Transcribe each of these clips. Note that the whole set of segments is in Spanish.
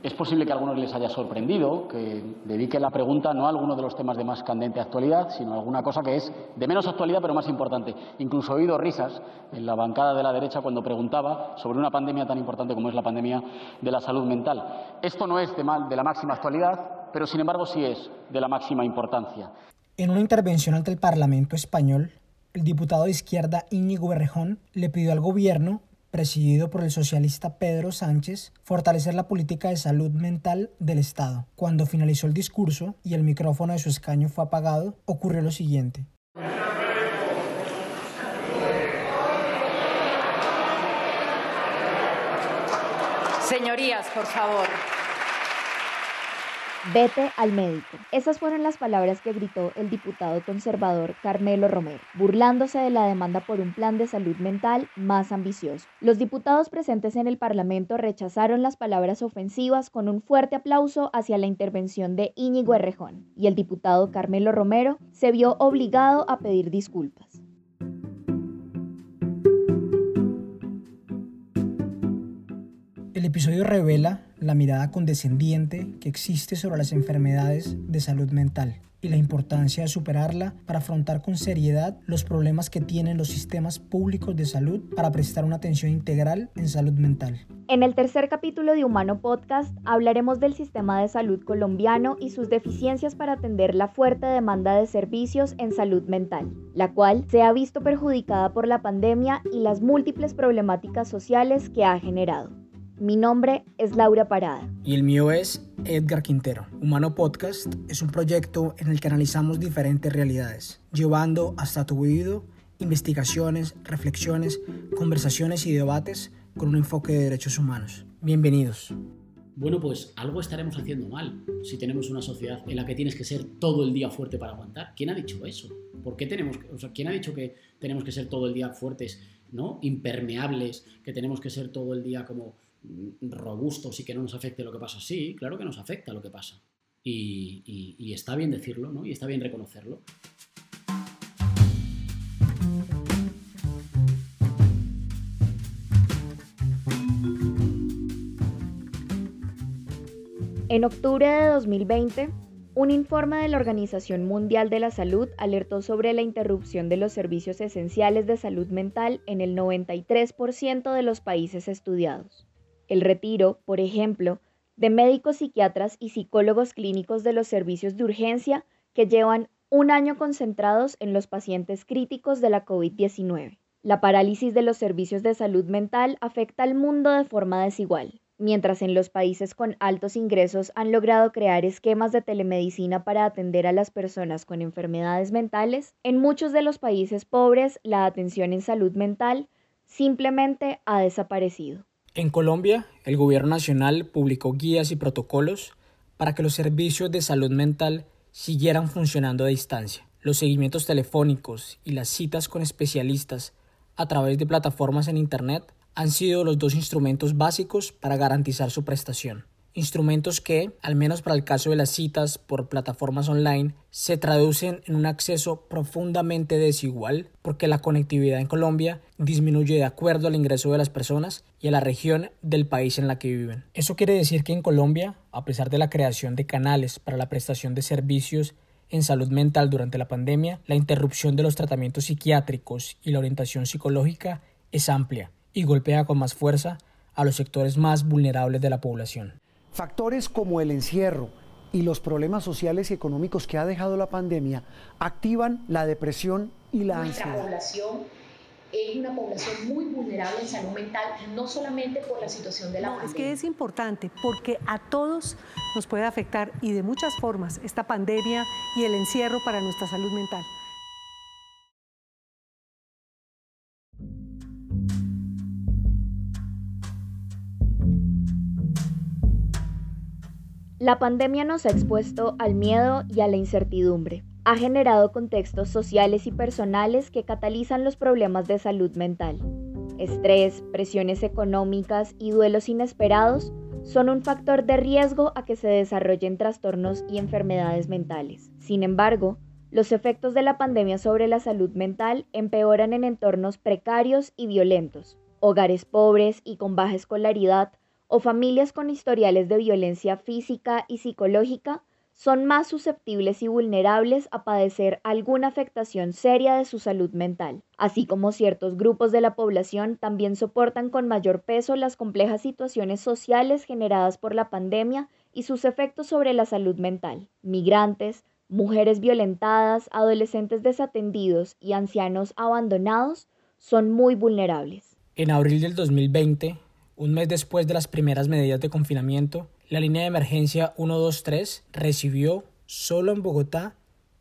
Es posible que a algunos les haya sorprendido que dedique la pregunta no a alguno de los temas de más candente actualidad, sino a alguna cosa que es de menos actualidad pero más importante. Incluso he oído risas en la bancada de la derecha cuando preguntaba sobre una pandemia tan importante como es la pandemia de la salud mental. Esto no es de, mal, de la máxima actualidad, pero sin embargo sí es de la máxima importancia. En una intervención ante el Parlamento español, el diputado de izquierda Íñigo Berrejón le pidió al gobierno presidido por el socialista Pedro Sánchez, fortalecer la política de salud mental del Estado. Cuando finalizó el discurso y el micrófono de su escaño fue apagado, ocurrió lo siguiente. Señorías, por favor. Vete al médico. Esas fueron las palabras que gritó el diputado conservador Carmelo Romero, burlándose de la demanda por un plan de salud mental más ambicioso. Los diputados presentes en el Parlamento rechazaron las palabras ofensivas con un fuerte aplauso hacia la intervención de Íñigo Errejón, y el diputado Carmelo Romero se vio obligado a pedir disculpas. El episodio revela la mirada condescendiente que existe sobre las enfermedades de salud mental y la importancia de superarla para afrontar con seriedad los problemas que tienen los sistemas públicos de salud para prestar una atención integral en salud mental. En el tercer capítulo de Humano Podcast hablaremos del sistema de salud colombiano y sus deficiencias para atender la fuerte demanda de servicios en salud mental, la cual se ha visto perjudicada por la pandemia y las múltiples problemáticas sociales que ha generado. Mi nombre es Laura Parada. Y el mío es Edgar Quintero. Humano Podcast es un proyecto en el que analizamos diferentes realidades, llevando hasta tu oído investigaciones, reflexiones, conversaciones y debates con un enfoque de derechos humanos. Bienvenidos. Bueno, pues algo estaremos haciendo mal si tenemos una sociedad en la que tienes que ser todo el día fuerte para aguantar. ¿Quién ha dicho eso? ¿Por qué tenemos, o sea, quién ha dicho que tenemos que ser todo el día fuertes, ¿no? Impermeables, que tenemos que ser todo el día como robustos y que no nos afecte lo que pasa. Sí, claro que nos afecta lo que pasa. Y, está bien decirlo, ¿no? Y está bien reconocerlo. En octubre de 2020, un informe de la Organización Mundial de la Salud alertó sobre la interrupción de los servicios esenciales de salud mental en el 93% de los países estudiados el retiro, por ejemplo, de médicos psiquiatras y psicólogos clínicos de los servicios de urgencia que llevan un año concentrados en los pacientes críticos de la COVID-19. La parálisis de los servicios de salud mental afecta al mundo de forma desigual. Mientras en los países con altos ingresos han logrado crear esquemas de telemedicina para atender a las personas con enfermedades mentales, en muchos de los países pobres la atención en salud mental simplemente ha desaparecido. En Colombia, el Gobierno Nacional publicó guías y protocolos para que los servicios de salud mental siguieran funcionando a distancia. Los seguimientos telefónicos y las citas con especialistas a través de plataformas en Internet han sido los dos instrumentos básicos para garantizar su prestación instrumentos que, al menos para el caso de las citas por plataformas online, se traducen en un acceso profundamente desigual porque la conectividad en Colombia disminuye de acuerdo al ingreso de las personas y a la región del país en la que viven. Eso quiere decir que en Colombia, a pesar de la creación de canales para la prestación de servicios en salud mental durante la pandemia, la interrupción de los tratamientos psiquiátricos y la orientación psicológica es amplia y golpea con más fuerza a los sectores más vulnerables de la población. Factores como el encierro y los problemas sociales y económicos que ha dejado la pandemia activan la depresión y la Nuestra población es una población muy vulnerable en salud mental, no solamente por la situación de la pandemia. Es que es importante porque a todos nos puede afectar y de muchas formas esta pandemia y el encierro para nuestra salud mental. La pandemia nos ha expuesto al miedo y a la incertidumbre. Ha generado contextos sociales y personales que catalizan los problemas de salud mental. Estrés, presiones económicas y duelos inesperados son un factor de riesgo a que se desarrollen trastornos y enfermedades mentales. Sin embargo, los efectos de la pandemia sobre la salud mental empeoran en entornos precarios y violentos, hogares pobres y con baja escolaridad, o familias con historiales de violencia física y psicológica son más susceptibles y vulnerables a padecer alguna afectación seria de su salud mental, así como ciertos grupos de la población también soportan con mayor peso las complejas situaciones sociales generadas por la pandemia y sus efectos sobre la salud mental. Migrantes, mujeres violentadas, adolescentes desatendidos y ancianos abandonados son muy vulnerables. En abril del 2020, un mes después de las primeras medidas de confinamiento, la línea de emergencia 123 recibió solo en Bogotá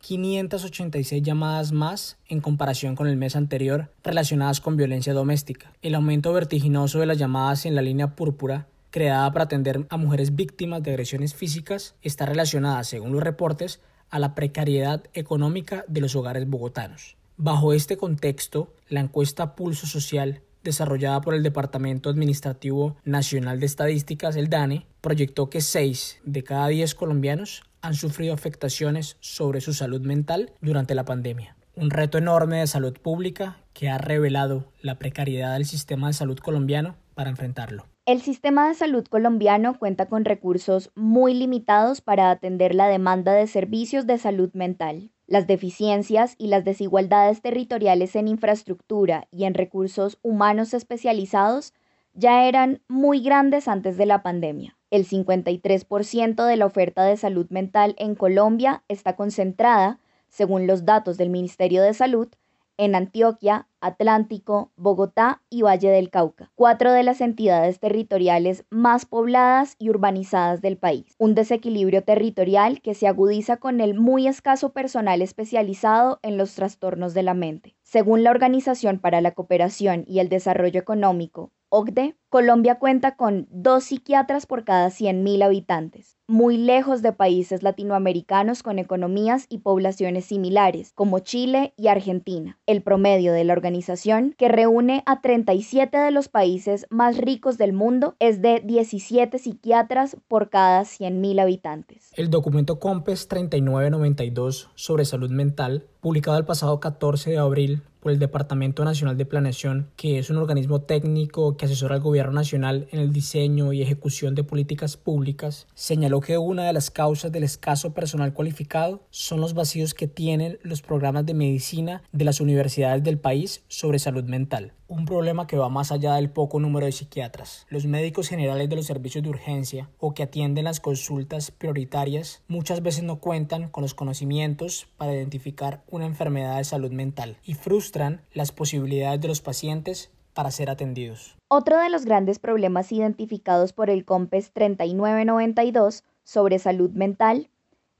586 llamadas más en comparación con el mes anterior relacionadas con violencia doméstica. El aumento vertiginoso de las llamadas en la línea púrpura, creada para atender a mujeres víctimas de agresiones físicas, está relacionada, según los reportes, a la precariedad económica de los hogares bogotanos. Bajo este contexto, la encuesta Pulso Social desarrollada por el Departamento Administrativo Nacional de Estadísticas, el DANE, proyectó que 6 de cada 10 colombianos han sufrido afectaciones sobre su salud mental durante la pandemia. Un reto enorme de salud pública que ha revelado la precariedad del sistema de salud colombiano para enfrentarlo. El sistema de salud colombiano cuenta con recursos muy limitados para atender la demanda de servicios de salud mental. Las deficiencias y las desigualdades territoriales en infraestructura y en recursos humanos especializados ya eran muy grandes antes de la pandemia. El 53% de la oferta de salud mental en Colombia está concentrada, según los datos del Ministerio de Salud, en Antioquia, Atlántico, Bogotá y Valle del Cauca, cuatro de las entidades territoriales más pobladas y urbanizadas del país. Un desequilibrio territorial que se agudiza con el muy escaso personal especializado en los trastornos de la mente. Según la Organización para la Cooperación y el Desarrollo Económico, OCDE, Colombia cuenta con dos psiquiatras por cada 100.000 habitantes, muy lejos de países latinoamericanos con economías y poblaciones similares, como Chile y Argentina. El promedio de la organización, que reúne a 37 de los países más ricos del mundo, es de 17 psiquiatras por cada 100.000 habitantes. El documento COMPES 3992 sobre salud mental, publicado el pasado 14 de abril por el Departamento Nacional de Planeación, que es un organismo técnico que asesora al Gobierno Nacional en el diseño y ejecución de políticas públicas, señaló que una de las causas del escaso personal cualificado son los vacíos que tienen los programas de medicina de las universidades del país sobre salud mental un problema que va más allá del poco número de psiquiatras. Los médicos generales de los servicios de urgencia o que atienden las consultas prioritarias muchas veces no cuentan con los conocimientos para identificar una enfermedad de salud mental y frustran las posibilidades de los pacientes para ser atendidos. Otro de los grandes problemas identificados por el COMPES 3992 sobre salud mental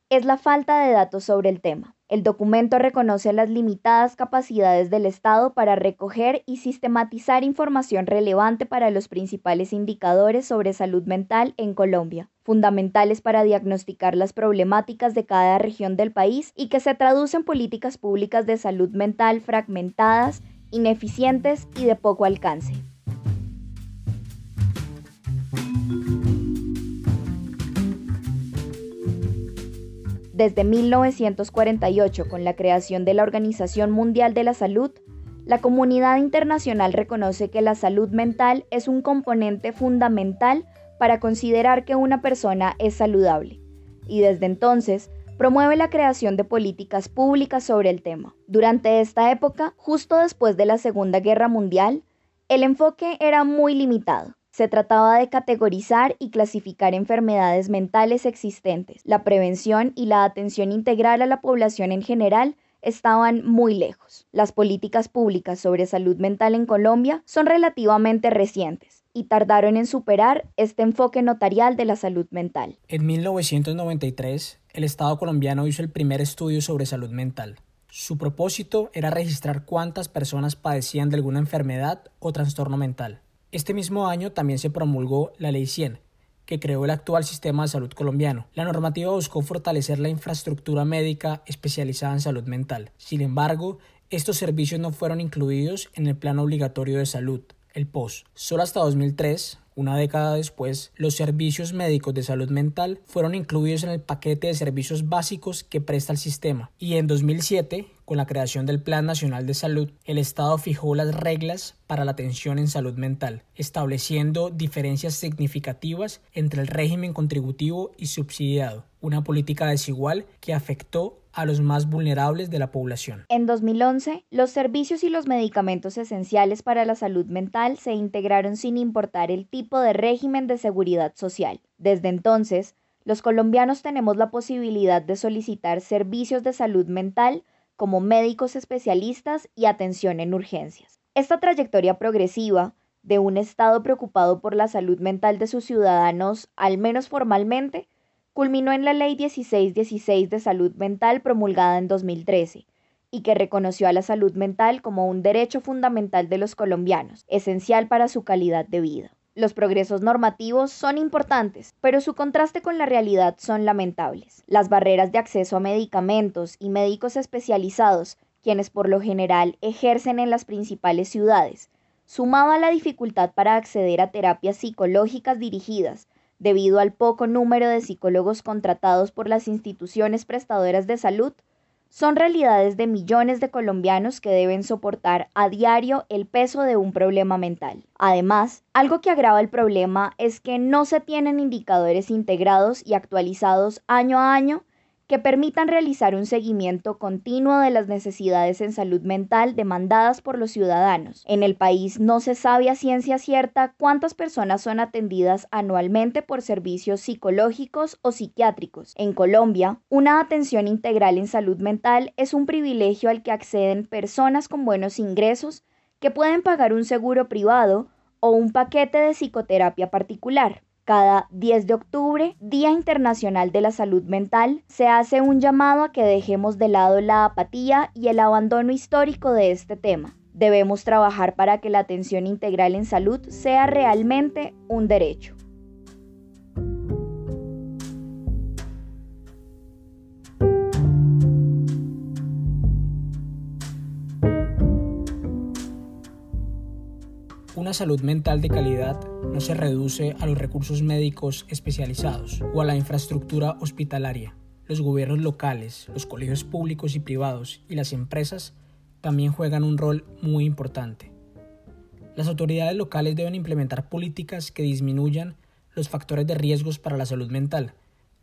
es la falta de datos sobre el tema. El documento reconoce las limitadas capacidades del Estado para recoger y sistematizar información relevante para los principales indicadores sobre salud mental en Colombia, fundamentales para diagnosticar las problemáticas de cada región del país y que se traducen en políticas públicas de salud mental fragmentadas, ineficientes y de poco alcance. Desde 1948, con la creación de la Organización Mundial de la Salud, la comunidad internacional reconoce que la salud mental es un componente fundamental para considerar que una persona es saludable, y desde entonces promueve la creación de políticas públicas sobre el tema. Durante esta época, justo después de la Segunda Guerra Mundial, el enfoque era muy limitado. Se trataba de categorizar y clasificar enfermedades mentales existentes. La prevención y la atención integral a la población en general estaban muy lejos. Las políticas públicas sobre salud mental en Colombia son relativamente recientes y tardaron en superar este enfoque notarial de la salud mental. En 1993, el Estado colombiano hizo el primer estudio sobre salud mental. Su propósito era registrar cuántas personas padecían de alguna enfermedad o trastorno mental. Este mismo año también se promulgó la Ley 100, que creó el actual sistema de salud colombiano. La normativa buscó fortalecer la infraestructura médica especializada en salud mental. Sin embargo, estos servicios no fueron incluidos en el Plan Obligatorio de Salud, el POS. Solo hasta 2003, Una década después, los servicios médicos de salud mental fueron incluidos en el paquete de servicios básicos que presta el sistema y en 2007, con la creación del Plan Nacional de Salud, el Estado fijó las reglas para la atención en salud mental, estableciendo diferencias significativas entre el régimen contributivo y subsidiado, una política desigual que afectó a los más vulnerables de la población. En 2011, los servicios y los medicamentos esenciales para la salud mental se integraron sin importar el tipo de régimen de seguridad social. Desde entonces, los colombianos tenemos la posibilidad de solicitar servicios de salud mental como médicos especialistas y atención en urgencias. Esta trayectoria progresiva de un Estado preocupado por la salud mental de sus ciudadanos, al menos formalmente, culminó en la Ley 1616 de Salud Mental promulgada en 2013 y que reconoció a la salud mental como un derecho fundamental de los colombianos, esencial para su calidad de vida. Los progresos normativos son importantes, pero su contraste con la realidad son lamentables. Las barreras de acceso a medicamentos y médicos especializados, quienes por lo general ejercen en las principales ciudades, sumado a la dificultad para acceder a terapias psicológicas dirigidas, debido al poco número de psicólogos contratados por las instituciones prestadoras de salud, son realidades de millones de colombianos que deben soportar a diario el peso de un problema mental. Además, algo que agrava el problema es que no se tienen indicadores integrados y actualizados año a año que permitan realizar un seguimiento continuo de las necesidades en salud mental demandadas por los ciudadanos. En el país no se sabe a ciencia cierta cuántas personas son atendidas anualmente por servicios psicológicos o psiquiátricos. En Colombia, una atención integral en salud mental es un privilegio al que acceden personas con buenos ingresos que pueden pagar un seguro privado o un paquete de psicoterapia particular. Cada 10 de octubre, Día Internacional de la Salud Mental, se hace un llamado a que dejemos de lado la apatía y el abandono histórico de este tema. Debemos trabajar para que la atención integral en salud sea realmente un derecho. Una salud mental de calidad no se reduce a los recursos médicos especializados o a la infraestructura hospitalaria. Los gobiernos locales, los colegios públicos y privados y las empresas también juegan un rol muy importante. Las autoridades locales deben implementar políticas que disminuyan los factores de riesgos para la salud mental,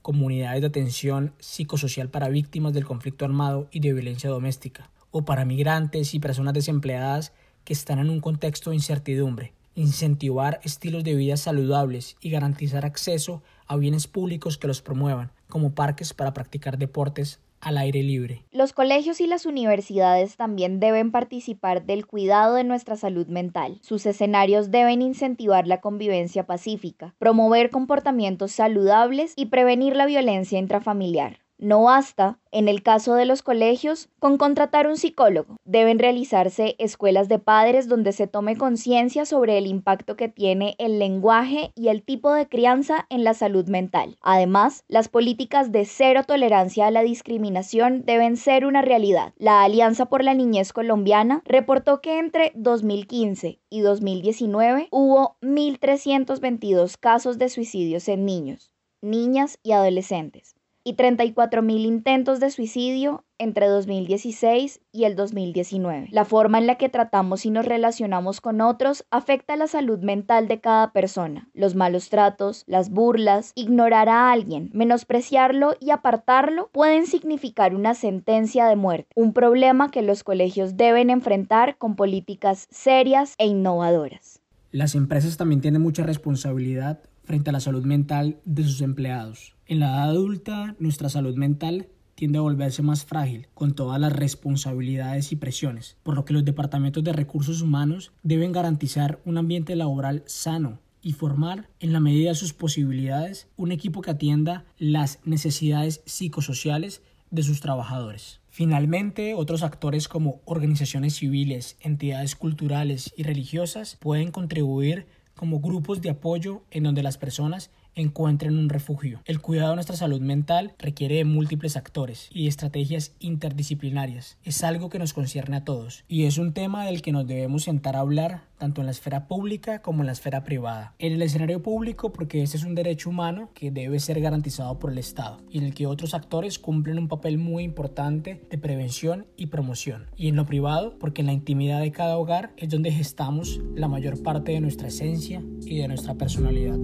comunidades de atención psicosocial para víctimas del conflicto armado y de violencia doméstica, o para migrantes y personas desempleadas que están en un contexto de incertidumbre, incentivar estilos de vida saludables y garantizar acceso a bienes públicos que los promuevan, como parques para practicar deportes al aire libre. Los colegios y las universidades también deben participar del cuidado de nuestra salud mental. Sus escenarios deben incentivar la convivencia pacífica, promover comportamientos saludables y prevenir la violencia intrafamiliar. No basta, en el caso de los colegios, con contratar un psicólogo. Deben realizarse escuelas de padres donde se tome conciencia sobre el impacto que tiene el lenguaje y el tipo de crianza en la salud mental. Además, las políticas de cero tolerancia a la discriminación deben ser una realidad. La Alianza por la Niñez Colombiana reportó que entre 2015 y 2019 hubo 1.322 casos de suicidios en niños, niñas y adolescentes y 34.000 intentos de suicidio entre 2016 y el 2019. La forma en la que tratamos y nos relacionamos con otros afecta la salud mental de cada persona. Los malos tratos, las burlas, ignorar a alguien, menospreciarlo y apartarlo pueden significar una sentencia de muerte, un problema que los colegios deben enfrentar con políticas serias e innovadoras. Las empresas también tienen mucha responsabilidad frente a la salud mental de sus empleados. En la edad adulta, nuestra salud mental tiende a volverse más frágil, con todas las responsabilidades y presiones, por lo que los departamentos de recursos humanos deben garantizar un ambiente laboral sano y formar, en la medida de sus posibilidades, un equipo que atienda las necesidades psicosociales de sus trabajadores. Finalmente, otros actores como organizaciones civiles, entidades culturales y religiosas pueden contribuir como grupos de apoyo en donde las personas encuentren un refugio. El cuidado de nuestra salud mental requiere de múltiples actores y estrategias interdisciplinarias. Es algo que nos concierne a todos y es un tema del que nos debemos sentar a hablar tanto en la esfera pública como en la esfera privada. En el escenario público porque este es un derecho humano que debe ser garantizado por el Estado y en el que otros actores cumplen un papel muy importante de prevención y promoción. Y en lo privado porque en la intimidad de cada hogar es donde gestamos la mayor parte de nuestra esencia y de nuestra personalidad.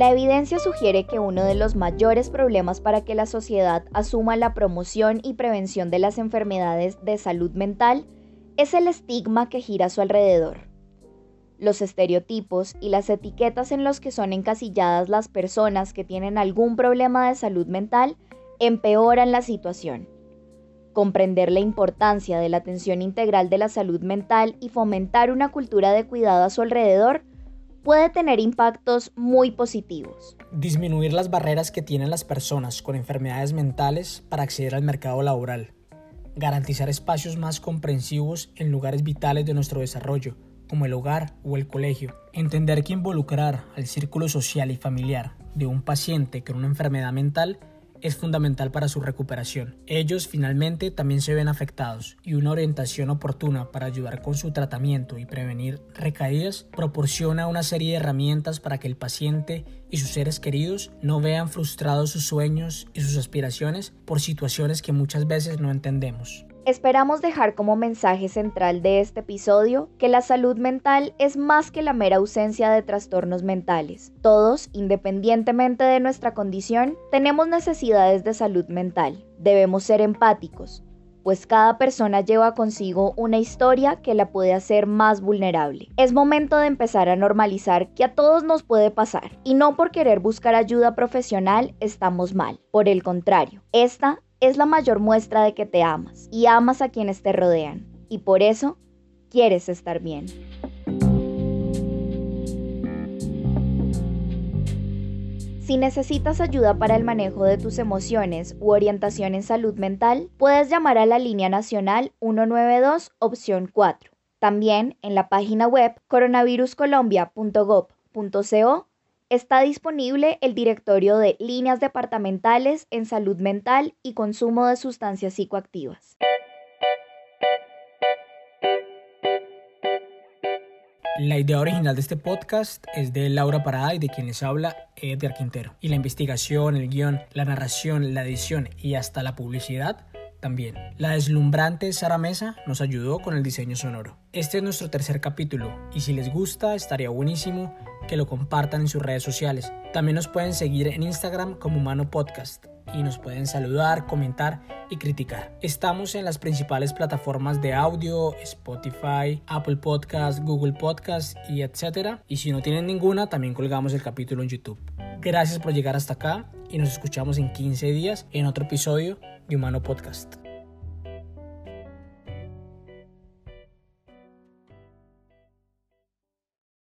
La evidencia sugiere que uno de los mayores problemas para que la sociedad asuma la promoción y prevención de las enfermedades de salud mental es el estigma que gira a su alrededor. Los estereotipos y las etiquetas en los que son encasilladas las personas que tienen algún problema de salud mental empeoran la situación. Comprender la importancia de la atención integral de la salud mental y fomentar una cultura de cuidado a su alrededor puede tener impactos muy positivos. Disminuir las barreras que tienen las personas con enfermedades mentales para acceder al mercado laboral. Garantizar espacios más comprensivos en lugares vitales de nuestro desarrollo, como el hogar o el colegio. Entender que involucrar al círculo social y familiar de un paciente con una enfermedad mental es fundamental para su recuperación. Ellos finalmente también se ven afectados y una orientación oportuna para ayudar con su tratamiento y prevenir recaídas proporciona una serie de herramientas para que el paciente y sus seres queridos no vean frustrados sus sueños y sus aspiraciones por situaciones que muchas veces no entendemos. Esperamos dejar como mensaje central de este episodio que la salud mental es más que la mera ausencia de trastornos mentales. Todos, independientemente de nuestra condición, tenemos necesidades de salud mental. Debemos ser empáticos, pues cada persona lleva consigo una historia que la puede hacer más vulnerable. Es momento de empezar a normalizar que a todos nos puede pasar, y no por querer buscar ayuda profesional estamos mal. Por el contrario, esta es la mayor muestra de que te amas y amas a quienes te rodean y por eso quieres estar bien. Si necesitas ayuda para el manejo de tus emociones u orientación en salud mental, puedes llamar a la línea nacional 192 opción 4. También en la página web coronaviruscolombia.gov.co Está disponible el directorio de líneas departamentales en salud mental y consumo de sustancias psicoactivas. La idea original de este podcast es de Laura Parada y de quien les habla Edgar Quintero. Y la investigación, el guion, la narración, la edición y hasta la publicidad también. La deslumbrante Sara Mesa nos ayudó con el diseño sonoro. Este es nuestro tercer capítulo y si les gusta estaría buenísimo que lo compartan en sus redes sociales. También nos pueden seguir en Instagram como Mano Podcast y nos pueden saludar, comentar y criticar. Estamos en las principales plataformas de audio, Spotify, Apple Podcast, Google Podcast y etcétera. Y si no tienen ninguna, también colgamos el capítulo en YouTube. Gracias por llegar hasta acá y nos escuchamos en 15 días en otro episodio de Humano Podcast.